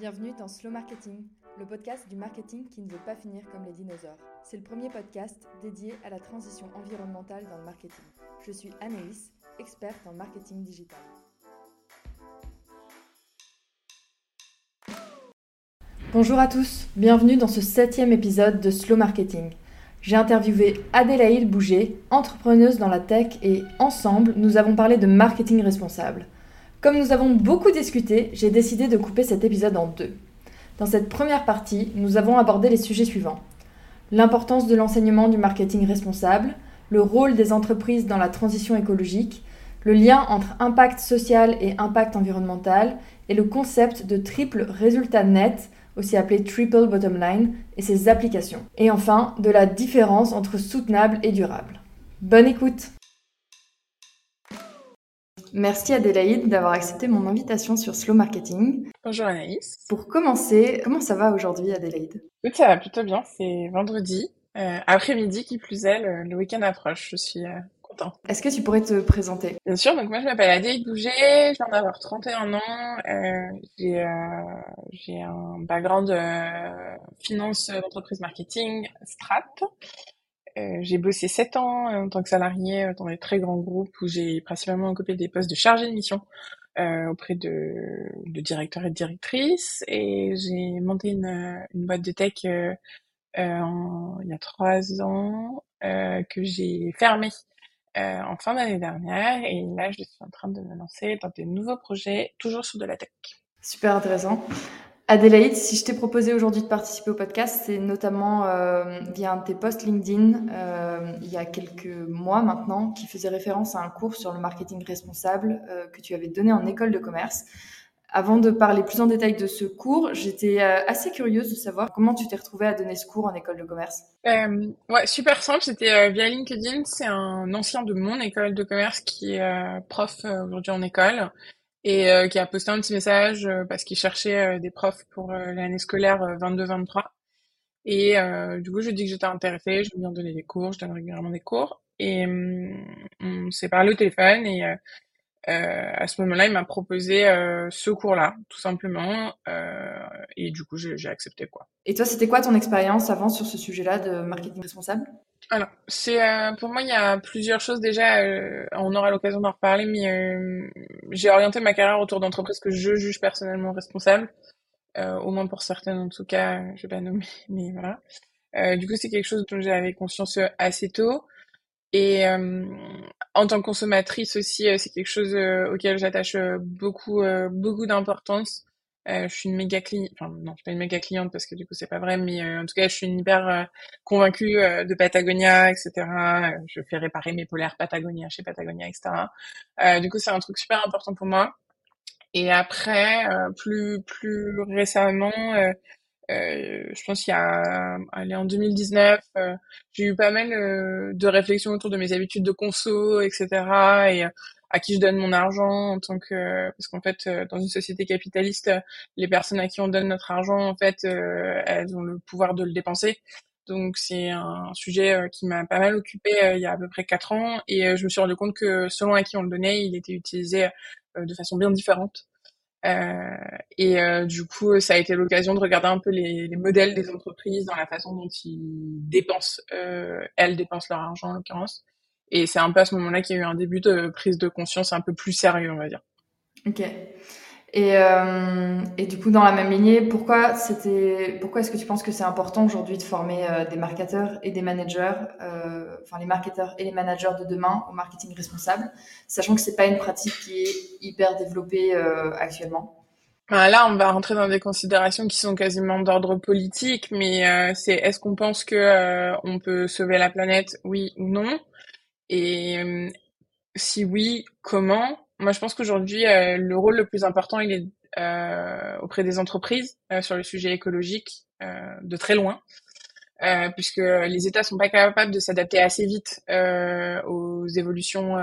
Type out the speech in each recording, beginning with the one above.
Bienvenue dans Slow Marketing, le podcast du marketing qui ne veut pas finir comme les dinosaures. C'est le premier podcast dédié à la transition environnementale dans le marketing. Je suis Anaïs, experte en marketing digital. Bonjour à tous, bienvenue dans ce septième épisode de Slow Marketing. J'ai interviewé Adélaïde Bouger, entrepreneuse dans la tech, et ensemble, nous avons parlé de marketing responsable. Comme nous avons beaucoup discuté, j'ai décidé de couper cet épisode en deux. Dans cette première partie, nous avons abordé les sujets suivants. L'importance de l'enseignement du marketing responsable, le rôle des entreprises dans la transition écologique, le lien entre impact social et impact environnemental, et le concept de triple résultat net, aussi appelé triple bottom line, et ses applications. Et enfin, de la différence entre soutenable et durable. Bonne écoute Merci Adélaïde d'avoir accepté mon invitation sur Slow Marketing. Bonjour Anaïs. Pour commencer, comment ça va aujourd'hui Adélaïde? Ça va plutôt bien, c'est vendredi, euh, après-midi qui plus est, le, week-end approche, je suis euh, content. Est-ce que tu pourrais te présenter? Bien sûr, donc moi je m'appelle Adélaïde Bouger, je viens d'avoir 31 ans, euh, j'ai, j'ai un background finance d'entreprise marketing, strat. Euh, j'ai bossé sept ans euh, en tant que salarié euh, dans des très grands groupes où j'ai principalement occupé des postes de chargé de mission auprès de, directeurs et de directrices. Et j'ai monté une, boîte de tech il y a trois ans que j'ai fermée en fin d'année dernière. Et là, je suis en train de me lancer dans des nouveaux projets, toujours sur de la tech. Super intéressant. Adélaïde, si je t'ai proposé aujourd'hui de participer au podcast, c'est notamment euh, via un de tes posts LinkedIn euh, il y a quelques mois maintenant, qui faisait référence à un cours sur le marketing responsable euh, que tu avais donné en école de commerce. Avant de parler plus en détail de ce cours, j'étais assez curieuse de savoir comment tu t'es retrouvée à donner ce cours en école de commerce. ouais, super simple. C'était via LinkedIn. C'est un ancien de mon école de commerce qui est prof aujourd'hui en école et euh, qui a posté un petit message euh, parce qu'il cherchait euh, des profs pour l'année scolaire 22-23. Et du coup, je dis que j'étais intéressée, je veux bien donner des cours, je donne régulièrement des cours. Et hum, on s'est parlé au téléphone et à ce moment-là, il m'a proposé ce cours-là, tout simplement. et du coup, j'ai accepté quoi. Et toi, c'était quoi ton expérience avant sur ce sujet-là de marketing responsable? Alors, c'est euh, pour moi il y a plusieurs choses déjà. Euh, on aura l'occasion d'en reparler, mais euh, j'ai orienté ma carrière autour d'entreprises que je juge personnellement responsables, au moins pour certaines en tout cas. Je vais pas nommer, mais voilà. du coup, c'est quelque chose dont j'avais conscience assez tôt. Et en tant que consommatrice aussi, c'est quelque chose auquel j'attache beaucoup beaucoup d'importance. Euh, je suis une méga cliente, enfin non, je suis pas une méga cliente parce que du coup c'est pas vrai, mais euh, en tout cas je suis une hyper euh, convaincue de Patagonia, etc. je fais réparer mes polaires Patagonia chez Patagonia, etc. du coup c'est un truc super important pour moi. Et après, plus plus récemment, je pense qu'il y a, allez, en 2019, j'ai eu pas mal de réflexions autour de mes habitudes de conso, etc. Et à qui je donne mon argent en tant que parce qu'en fait euh, dans une société capitaliste les personnes à qui on donne notre argent en fait euh, elles ont le pouvoir de le dépenser. Donc c'est un sujet euh, qui m'a pas mal occupé il y a à peu près quatre ans. Et je me suis rendu compte que selon à qui on le donnait il était utilisé de façon bien différente. Euh, et du coup, ça a été l'occasion de regarder un peu les, les, modèles des entreprises dans la façon dont ils dépensent, euh, elles dépensent leur argent en l'occurrence, et c'est un peu à ce moment-là qu'il y a eu un début de prise de conscience un peu plus sérieux, on va dire. Ok. Et, euh, et du coup, dans la même lignée, pourquoi c'était, pourquoi est-ce que tu penses que c'est important aujourd'hui de former euh, des marketeurs et des managers, euh, enfin les marketeurs et les managers de demain au marketing responsable, sachant que c'est pas une pratique qui est hyper développée actuellement? là, on va rentrer dans des considérations qui sont quasiment d'ordre politique, mais c'est est-ce qu'on pense que on peut sauver la planète, oui ou non? Et euh, si oui, comment? Moi, je pense qu'aujourd'hui, euh, le rôle le plus important, il est euh, auprès des entreprises sur le sujet écologique de très loin. Puisque les États sont pas capables de s'adapter assez vite aux évolutions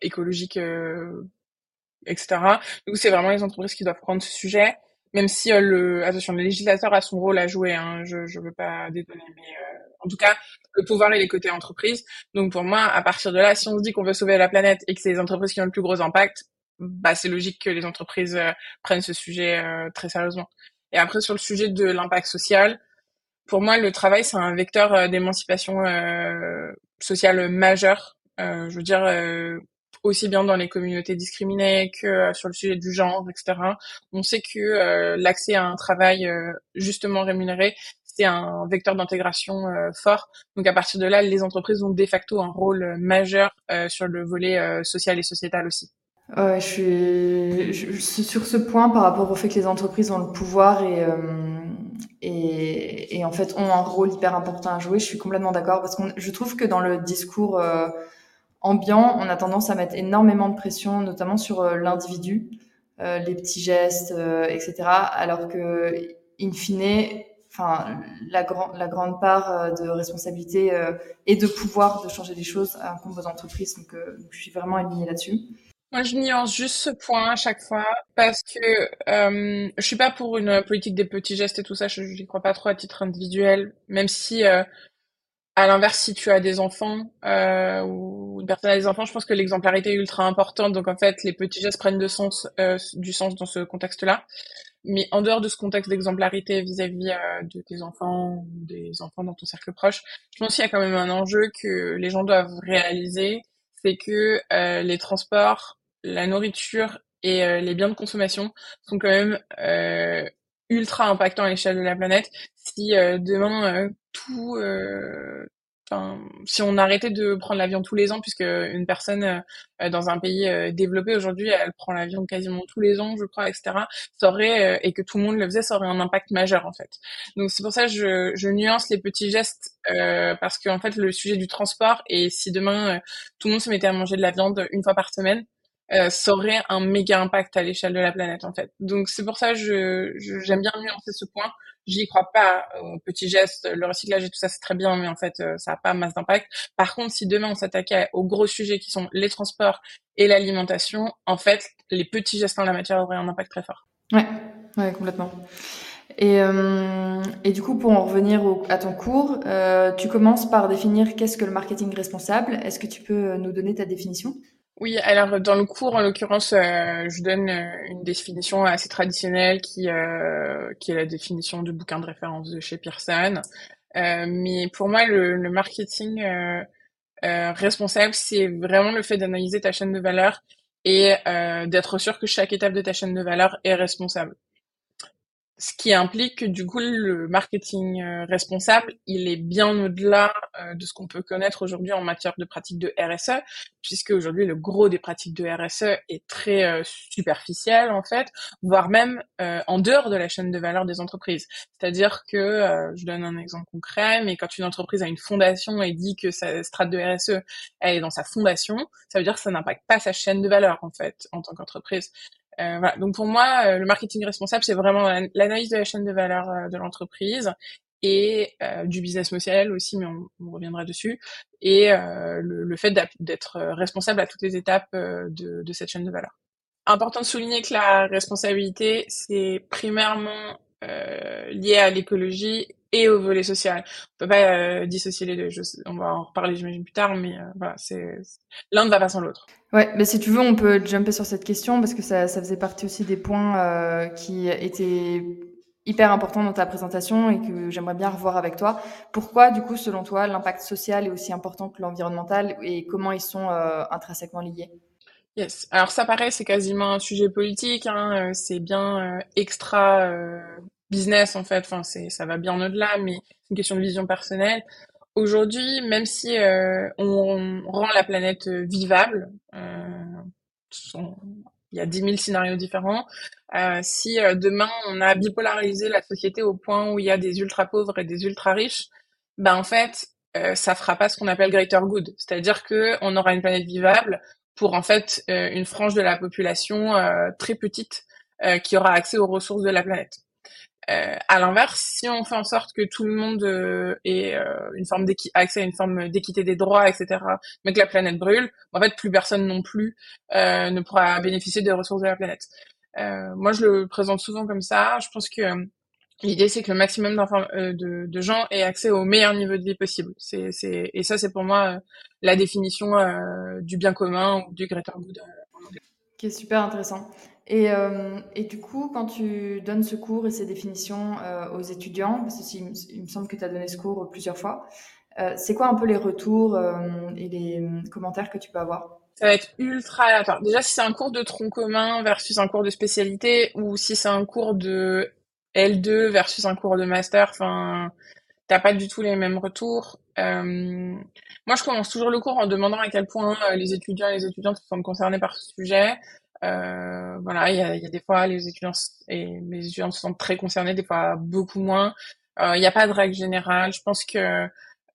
écologiques, etc. Donc c'est vraiment les entreprises qui doivent prendre ce sujet, même si le attention le législateur a son rôle à jouer. Hein, je je veux pas détonner, mais en tout cas, le pouvoir, il est côté entreprise. Donc pour moi, à partir de là, si on se dit qu'on veut sauver la planète et que c'est les entreprises qui ont le plus gros impact, bah, c'est logique que les entreprises prennent ce sujet très sérieusement. Et après, sur le sujet de l'impact social, pour moi, le travail, c'est un vecteur d'émancipation sociale majeur. je veux dire, aussi bien dans les communautés discriminées que euh, sur le sujet du genre, etc. On sait que euh, l'accès à un travail euh, justement rémunéré, c'est un vecteur d'intégration fort. Donc à partir de là, les entreprises ont de facto un rôle majeur sur le volet social et sociétal aussi. Je suis je, sur ce point par rapport au fait que les entreprises ont le pouvoir et, et, et, en fait ont un rôle hyper important à jouer. Je suis complètement d'accord parce que je trouve que dans le discours ambiant, on a tendance à mettre énormément de pression, notamment sur euh, l'individu, euh, les petits gestes, euh, etc. Alors que, in fine, enfin, la, la grande part de responsabilité et de pouvoir de changer les choses incombe aux entreprises. Donc, je suis vraiment alignée là-dessus. Moi, je nuance juste ce point à chaque fois parce que euh, je suis pas pour une politique des petits gestes et tout ça. Je n'y crois pas trop à titre individuel, même si à l'inverse, si tu as des enfants euh, ou une personne a des enfants, je pense que l'exemplarité est ultra importante. Donc en fait, les petits gestes prennent sens, euh, du sens dans ce contexte-là. Mais en dehors de ce contexte d'exemplarité vis-à-vis euh, de tes enfants ou des enfants dans ton cercle proche, je pense qu'il y a quand même un enjeu que les gens doivent réaliser, c'est que euh, les transports, la nourriture et les biens de consommation sont quand même ultra impactants à l'échelle de la planète. Si demain tout. Euh, si on arrêtait de prendre l'avion tous les ans, puisque une personne euh, dans un pays euh, développé aujourd'hui, elle prend l'avion quasiment tous les ans, je crois, etc. Ça aurait et que tout le monde le faisait, ça aurait un impact majeur en fait. Donc c'est pour ça que je, je nuance les petits gestes parce qu'en fait le sujet du transport et si demain tout le monde se mettait à manger de la viande une fois par semaine, euh, ça aurait un méga impact à l'échelle de la planète en fait. Donc c'est pour ça que j'aime bien nuancer ce point. J'y crois pas aux petits gestes, le recyclage et tout ça c'est très bien, mais en fait euh, ça a pas masse d'impact. Par contre, si demain on s'attaquait aux gros sujets qui sont les transports et l'alimentation, en fait les petits gestes en la matière auraient un impact très fort. Ouais, ouais complètement. Et, euh, et du coup, pour en revenir à ton cours, euh, tu commences par définir qu'est-ce que le marketing responsable. Est-ce que tu peux nous donner ta définition? Oui, alors dans le cours, en l'occurrence, euh, je donne euh, une définition assez traditionnelle qui, euh, qui est la définition du bouquin de référence de chez Pearson. mais pour moi, le, le marketing responsable, c'est vraiment le fait d'analyser ta chaîne de valeur et d'être sûr que chaque étape de ta chaîne de valeur est responsable ce qui implique que du coup le marketing euh, responsable, il est bien au-delà euh, de ce qu'on peut connaître aujourd'hui en matière de pratiques de RSE, puisque aujourd'hui le gros des pratiques de RSE est très euh, superficiel en fait, voire même en dehors de la chaîne de valeur des entreprises. C'est-à-dire que, je donne un exemple concret, mais quand une entreprise a une fondation et dit que sa strate de RSE elle est dans sa fondation, ça veut dire que ça n'impacte pas sa chaîne de valeur en fait en tant qu'entreprise. Euh, voilà. Donc pour moi, euh, le marketing responsable, c'est vraiment l'analyse de la chaîne de valeur euh, de l'entreprise et du business model aussi, mais on, on reviendra dessus, et le, le, fait d'être responsable à toutes les étapes de, de, cette chaîne de valeur. Important de souligner que la responsabilité, c'est primairement lié à l'écologie et au volet social. On peut pas euh, dissocier les deux. Je on va en reparler, j'imagine, plus tard, mais euh, voilà, c'est l'un ne va pas sans l'autre. Ouais, mais si tu veux, on peut jumper sur cette question parce que ça, ça faisait partie aussi des points euh, qui étaient hyper importants dans ta présentation et que j'aimerais bien revoir avec toi. Pourquoi, du coup, selon toi, l'impact social est aussi important que l'environnemental et comment ils sont intrinsèquement liés? Yes. Alors ça paraît, c'est quasiment un sujet politique. Hein, c'est bien extra business en fait. Enfin, c'est ça va bien au-delà, mais c'est une question de vision personnelle. Aujourd'hui, même si euh, on, rend la planète euh, vivable, euh, il y a 10 000 scénarios différents. Euh, si euh, demain on a bipolarisé la société au point où il y a des ultra pauvres et des ultra riches, ben en fait ça fera pas ce qu'on appelle greater good, c'est-à-dire que on aura une planète vivable pour en fait une frange de la population très petite qui aura accès aux ressources de la planète. Euh, à l'inverse, si on fait en sorte que tout le monde euh, ait euh, une forme accès à une forme d'équité des droits, etc., mais que la planète brûle, en fait, plus personne non plus euh, ne pourra bénéficier des ressources de la planète. moi, je le présente souvent comme ça. Je pense que l'idée, c'est que le maximum de, de, gens aient accès au meilleur niveau de vie possible. C'est, c'est, et ça, c'est pour moi la définition du bien commun ou du greater good. qui est super intéressant. Et, euh, et, du coup, quand tu donnes ce cours et ces définitions euh, aux étudiants, parce que il, me semble que tu as donné ce cours plusieurs fois, euh, c'est quoi un peu les retours et les commentaires que tu peux avoir? Ça va être ultra. Déjà, si c'est un cours de tronc commun versus un cours de spécialité, ou si c'est un cours de L2 versus un cours de master, enfin, t'as pas du tout les mêmes retours. Moi, je commence toujours le cours en demandant à quel point les étudiants et les étudiantes sont concernés par ce sujet. Euh, voilà, il y a, y a, des fois les étudiants et les étudiantes sont très concernés, des fois beaucoup moins. Il n'y a pas de règle générale. Je pense que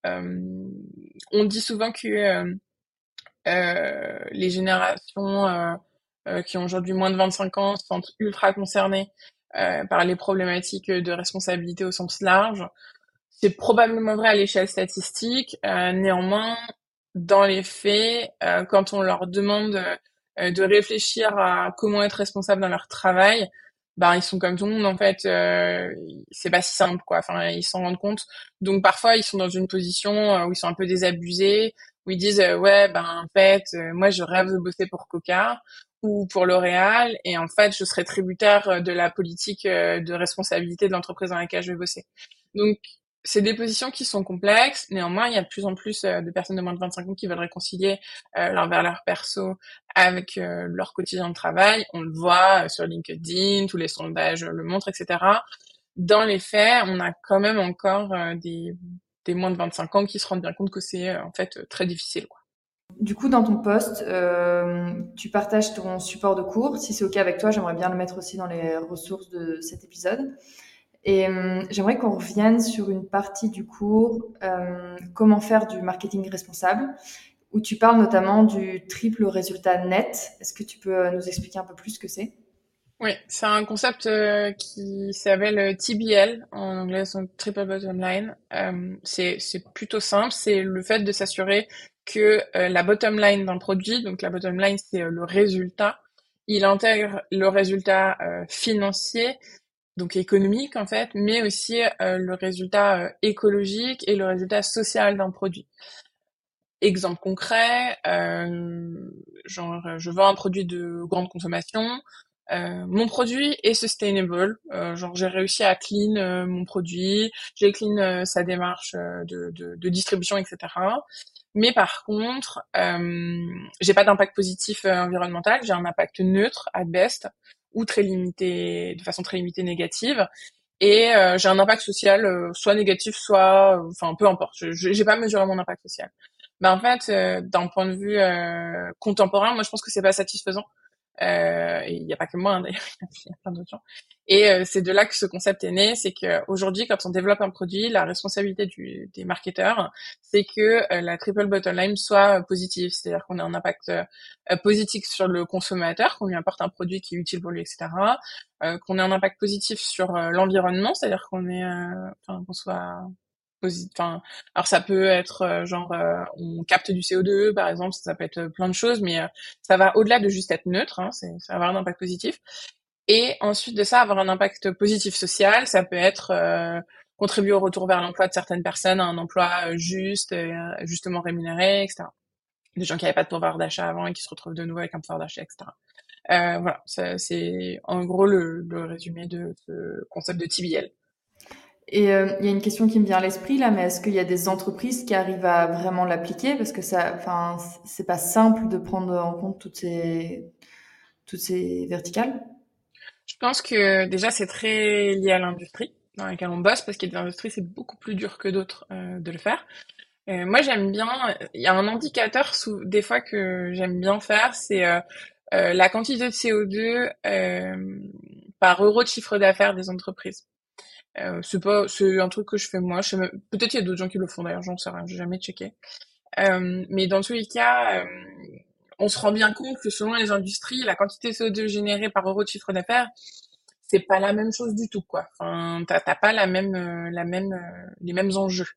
on dit souvent que les générations qui ont aujourd'hui moins de 25 ans sont ultra concernées par les problématiques de responsabilité au sens large. C'est probablement vrai à l'échelle statistique. Euh, néanmoins, dans les faits, euh, quand on leur demande euh, de réfléchir à comment être responsable dans leur travail, bah ils sont comme tout le monde en fait. c'est pas si simple quoi. Enfin, ils s'en rendent compte. Donc parfois, ils sont dans une position où ils sont un peu désabusés, où ils disent ouais ben en fait, moi je rêve de bosser pour Coca ou pour L'Oréal et en fait je serai tributaire de la politique de responsabilité de l'entreprise dans laquelle je vais bosser. Donc c'est des positions qui sont complexes. Néanmoins, il y a de plus en plus euh, de personnes de moins de 25 ans qui veulent réconcilier euh, leur valeur perso avec euh, leur quotidien de travail. On le voit sur LinkedIn, tous les sondages le montrent, etc. Dans les faits, on a quand même encore des, des moins de 25 ans qui se rendent bien compte que c'est en fait très difficile. Du coup, dans ton poste, tu partages ton support de cours. Si c'est OK avec toi, j'aimerais bien le mettre aussi dans les ressources de cet épisode. Et euh, j'aimerais qu'on revienne sur une partie du cours, euh, comment faire du marketing responsable, où tu parles notamment du triple résultat net. Est-ce que tu peux euh, nous expliquer un peu plus ce que c'est? Oui, c'est un concept qui s'appelle TBL, en anglais, donc Triple Bottom Line. C'est plutôt simple, c'est le fait de s'assurer que la bottom line d'un produit, donc la bottom line, c'est le résultat, il intègre le résultat financier, donc économique en fait, mais aussi euh, le résultat euh, écologique et le résultat social d'un produit. Exemple concret, euh, genre je vends un produit de grande consommation, mon produit est sustainable, genre j'ai réussi à clean mon produit, j'ai clean sa démarche de, de, distribution, etc. Mais par contre, j'ai pas d'impact positif environnemental, j'ai un impact neutre at best ou très limité, de façon très limitée négative. Et euh, j'ai un impact social, euh, soit négatif, soit, euh, enfin, peu importe. Je j'ai pas mesuré mon impact social. Mais en fait, d'un point de vue contemporain, moi, je pense que c'est pas satisfaisant. Euh, il n'y a pas que moi, hein, d'ailleurs, il y a plein d'autres gens. Et euh, c'est de là que ce concept est né, c'est qu'aujourd'hui, quand on développe un produit, la responsabilité du, des marketeurs, c'est que euh, la triple bottom line soit positive, c'est-à-dire qu'on ait un impact positif sur le consommateur, qu'on lui apporte un produit qui est utile pour lui, etc., qu'on ait un impact positif sur l'environnement, c'est-à-dire qu'on ait, enfin, qu'on soit Alors ça peut être euh, genre euh, on capte du CO2 par exemple, ça, peut être euh, plein de choses, mais ça va au-delà de juste être neutre, hein, ça va avoir un impact positif. Et ensuite de ça, avoir un impact positif social, ça peut être contribuer au retour vers l'emploi de certaines personnes, à un emploi juste, justement rémunéré, etc. Des gens qui n'avaient pas de pouvoir d'achat avant et qui se retrouvent de nouveau avec un pouvoir d'achat, etc. voilà, c'est en gros le, le, résumé de ce concept de TBL. Et euh, il y a une question qui me vient à l'esprit là, mais est-ce qu'il y a des entreprises qui arrivent à vraiment l'appliquer? Parce que ça, enfin, c'est pas simple de prendre en compte toutes ces toutes ces verticales. Je pense que déjà c'est très lié à l'industrie dans laquelle on bosse parce qu'il y a des industries c'est beaucoup plus dur que d'autres euh, de le faire. Euh, moi j'aime bien, il y a un indicateur des fois que j'aime bien faire, c'est la quantité de CO2 par euro de chiffre d'affaires des entreprises. Euh, c'est pas, c'est un truc que je fais moi. Je peut-être il y a d'autres gens qui le font d'ailleurs, j'en sais rien, j'ai jamais checké. Euh, mais dans tous les cas, euh, on se rend bien compte que selon les industries, la quantité de CO2 générée par euro de chiffre d'affaires, c'est pas la même chose du tout, quoi. Enfin, t'as, pas la même, euh, la même, les mêmes enjeux.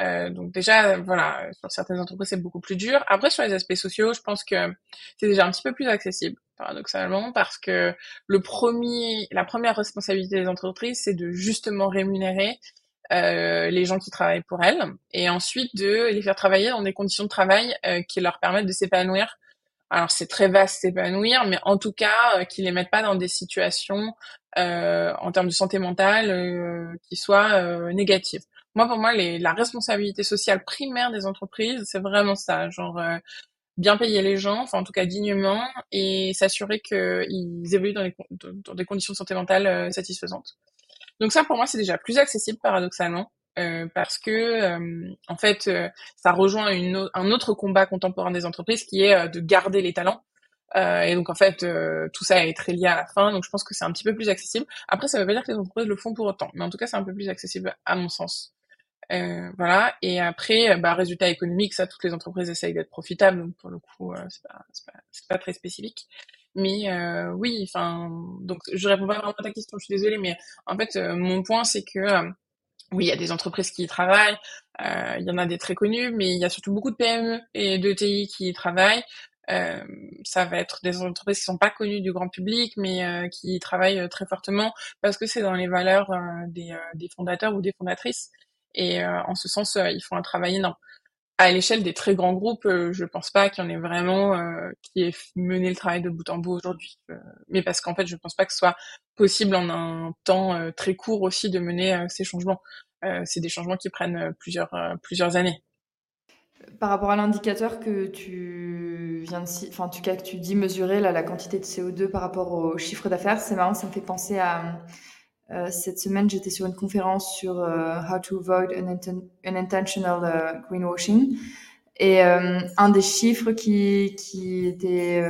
Euh, donc déjà, voilà, sur certaines entreprises, c'est beaucoup plus dur. Après, sur les aspects sociaux, je pense que c'est déjà un petit peu plus accessible, paradoxalement, parce que le premier, la première responsabilité des entreprises, c'est de justement rémunérer euh, les gens qui travaillent pour elles, et ensuite de les faire travailler dans des conditions de travail euh, qui leur permettent de s'épanouir alors c'est très vaste s'épanouir, mais en tout cas qu'ils les mettent pas dans des situations en termes de santé mentale qui soient négatives. Moi, pour moi, les, la responsabilité sociale primaire des entreprises, c'est vraiment ça, genre bien payer les gens, enfin en tout cas dignement, et s'assurer qu'ils évoluent dans, les, dans, des conditions de santé mentale euh, satisfaisantes. Donc ça, pour moi, c'est déjà plus accessible paradoxalement. Euh, parce que euh, en fait ça rejoint une, un autre combat contemporain des entreprises qui est de garder les talents et donc en fait tout ça est très lié à la fin donc je pense que c'est un petit peu plus accessible après ça veut pas dire que les entreprises le font pour autant mais en tout cas c'est un peu plus accessible à mon sens euh, voilà. Et après, bah, résultat économique, ça, toutes les entreprises essayent d'être profitables. Donc pour le coup, euh, c'est pas, pas, pas, très spécifique. Mais euh, oui, enfin, donc je réponds pas vraiment à ta question. Je suis désolée, mais en fait, euh, mon point, c'est que oui, il y a des entreprises qui y travaillent. Il y en a des très connues, mais il y a surtout beaucoup de PME et de TI qui y travaillent. Euh, ça va être des entreprises qui sont pas connues du grand public, mais euh, qui travaillent très fortement parce que c'est dans les valeurs des, des, fondateurs ou des fondatrices. Et euh, en ce sens, euh, ils font un travail énorme. À l'échelle des très grands groupes, euh, je pense pas qu'il y en ait vraiment qui ait mené le travail de bout en bout aujourd'hui. mais parce qu'en fait, je pense pas que ce soit possible en un temps très court aussi de mener ces changements. c'est des changements qui prennent plusieurs, plusieurs années. Par rapport à l'indicateur que tu viens de, enfin, que tu dis mesurer là, la quantité de CO2 par rapport au chiffre d'affaires, c'est marrant, ça me fait penser à cette semaine, j'étais sur une conférence sur euh, How to Avoid Unintentional uh, Greenwashing. Et euh, un des chiffres qui, qui était,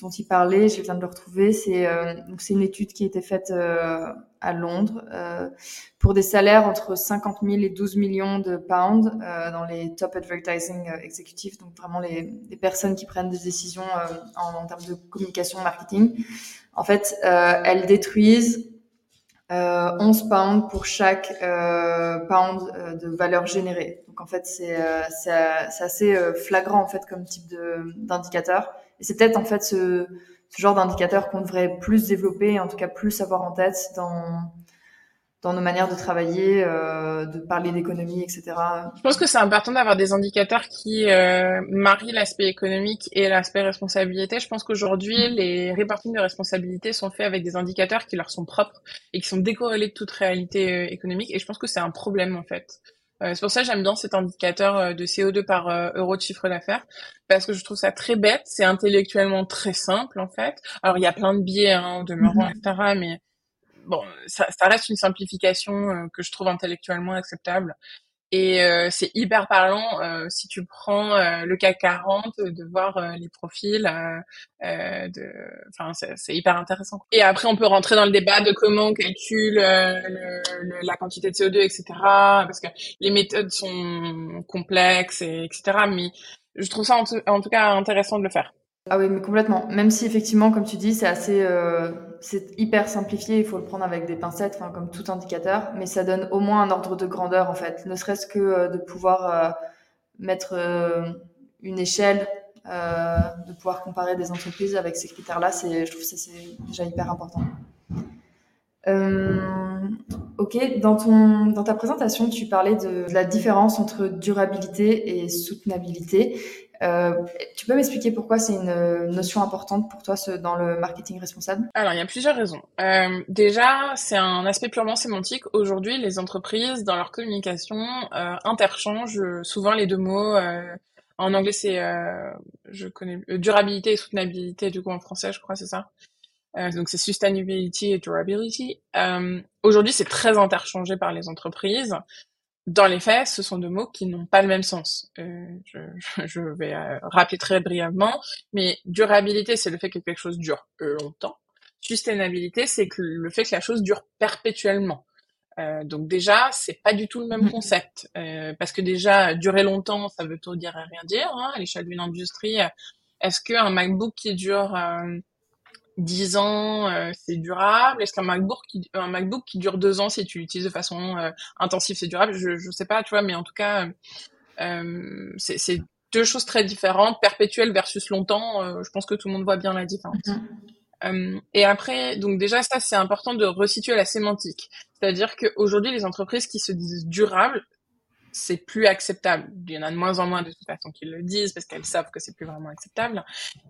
dont il parlait, je viens de le retrouver, c'est c'est une étude qui a été faite à Londres pour des salaires entre 50 000 et 12 millions de pounds dans les top advertising exécutifs, donc vraiment les, les, personnes qui prennent des décisions en, en, termes de communication, marketing. En fait, elles détruisent euh, 11 pounds pour chaque euh, pound euh, de valeur générée. Donc en fait, c'est euh, c'est assez euh, flagrant en fait comme type d'indicateur. Et c'est peut-être en fait ce, ce genre d'indicateur qu'on devrait plus développer, en tout cas plus avoir en tête dans dans nos manières de travailler, euh, de parler d'économie, etc. Je pense que c'est important d'avoir des indicateurs qui euh, marient l'aspect économique et l'aspect responsabilité. Je pense qu'aujourd'hui, mm. les reporting de responsabilité sont faits avec des indicateurs qui leur sont propres et qui sont décorrélés de toute réalité euh, économique. Et je pense que c'est un problème en fait. Euh, c'est pour ça que j'aime bien cet indicateur euh, de CO2 par euro de chiffre d'affaires parce que je trouve ça très bête. C'est intellectuellement très simple en fait. Alors il y a plein de biais hein, de demeurant, mm-hmm. etc. Mais bon, ça, ça, reste une simplification euh, que je trouve intellectuellement acceptable. Et euh, c'est hyper parlant euh, si tu prends le CAC 40 de voir les profils. de, enfin, c'est hyper intéressant. Et après, on peut rentrer dans le débat de comment on calcule le, la quantité de CO2, etc. Parce que les méthodes sont complexes, et, etc. Mais je trouve ça en, en tout cas intéressant de le faire. Ah oui, mais complètement. Même si effectivement, comme tu dis, c'est assez, euh, c'est hyper simplifié, il faut le prendre avec des pincettes, comme tout indicateur, mais ça donne au moins un ordre de grandeur en fait. Ne serait-ce que euh, de pouvoir euh, mettre une échelle, de pouvoir comparer des entreprises avec ces critères-là, c'est, je trouve que c'est déjà hyper important. ok, dans ta présentation, tu parlais de la différence entre durabilité et soutenabilité. Euh, tu peux m'expliquer pourquoi c'est une notion importante pour toi dans le marketing responsable? Alors, il y a plusieurs raisons. Euh, déjà, c'est un aspect purement sémantique. Aujourd'hui, les entreprises, dans leur communication, euh, interchangent souvent les deux mots. En anglais, c'est, je connais, durabilité et soutenabilité, du coup, en français, je crois, c'est ça. donc, c'est sustainability et durability. Aujourd'hui, c'est très interchangé par les entreprises dans les faits, ce sont deux mots qui n'ont pas le même sens. Euh, je, je, vais euh, rappeler très brièvement, mais durabilité, c'est le fait que quelque chose dure longtemps. Sustainabilité, c'est que le fait que la chose dure perpétuellement. Euh, donc déjà, c'est pas du tout le même mm-hmm. concept, euh, parce que déjà durer longtemps, ça veut tout dire et rien dire hein, à l'échelle d'une industrie. Est-ce qu'un MacBook qui dure 10 ans, euh, c'est durable Est-ce qu'un MacBook qui, un MacBook qui dure 2 ans, si tu l'utilises de façon euh, intensive, c'est durable? Je, je sais pas, tu vois, mais en tout cas, euh, c'est deux choses très différentes, perpétuelles versus longtemps. je pense que tout le monde voit bien la différence. Mm-hmm. et après, donc déjà ça, c'est important de resituer la sémantique. C'est-à-dire qu'aujourd'hui, les entreprises qui se disent durables c'est plus acceptable. Il y en a de moins en moins de toute façon qui le disent parce qu'elles savent que c'est plus vraiment acceptable.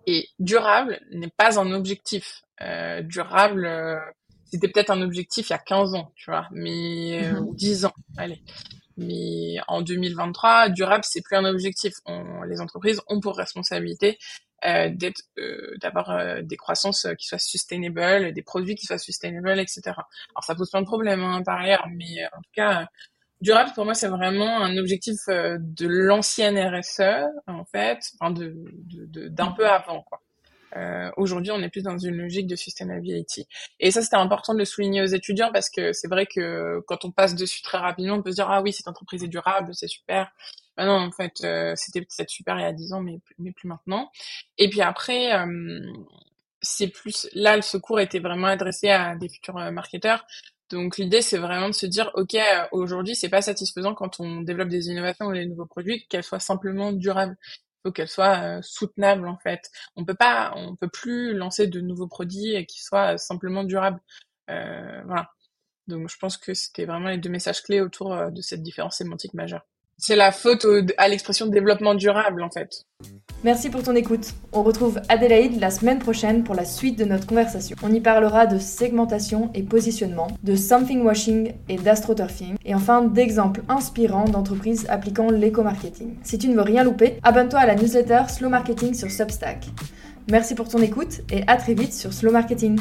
Et durable n'est pas un objectif. Euh, durable, euh, c'était peut-être un objectif il y a 15 ans, tu vois, mais euh, ou 10 ans, allez. Mais en 2023, durable, c'est plus un objectif. On, les entreprises ont pour responsabilité euh, d'être, d'avoir des croissances qui soient sustainable, des produits qui soient sustainable, etc. Alors ça pose plein de problèmes hein, par ailleurs, mais en tout cas, durable pour moi c'est vraiment un objectif de l'ancienne RSE en fait, enfin de, d'un peu avant quoi. Euh, Aujourd'hui, on est plus dans une logique de sustainability. Et ça, c'était important de le souligner aux étudiants parce que c'est vrai que quand on passe dessus très rapidement, on peut se dire ah oui, cette entreprise est durable, c'est super. Ben non, en fait, euh, c'était peut-être super il y a 10 ans, mais, mais plus maintenant. Et puis après, euh, c'est plus là, le secours était vraiment adressé à des futurs euh, marketeurs. Donc l'idée, c'est vraiment de se dire, ok, aujourd'hui, c'est pas satisfaisant quand on développe des innovations ou des nouveaux produits qu'elles soient simplement durables faut qu'elle soit euh, soutenable en fait. On peut pas, on peut plus lancer de nouveaux produits qui soient simplement durables. Euh, voilà. Donc je pense que c'était vraiment les deux messages clés autour euh, de cette différence sémantique majeure. C'est la faute à l'expression développement durable en fait. Merci pour ton écoute. On retrouve Adélaïde la semaine prochaine pour la suite de notre conversation. On y parlera de segmentation et positionnement, de something washing et d'astroturfing, et enfin d'exemples inspirants d'entreprises appliquant l'éco-marketing. Si tu ne veux rien louper, abonne-toi à la newsletter Slow Marketing sur Substack. Merci pour ton écoute et à très vite sur Slow Marketing.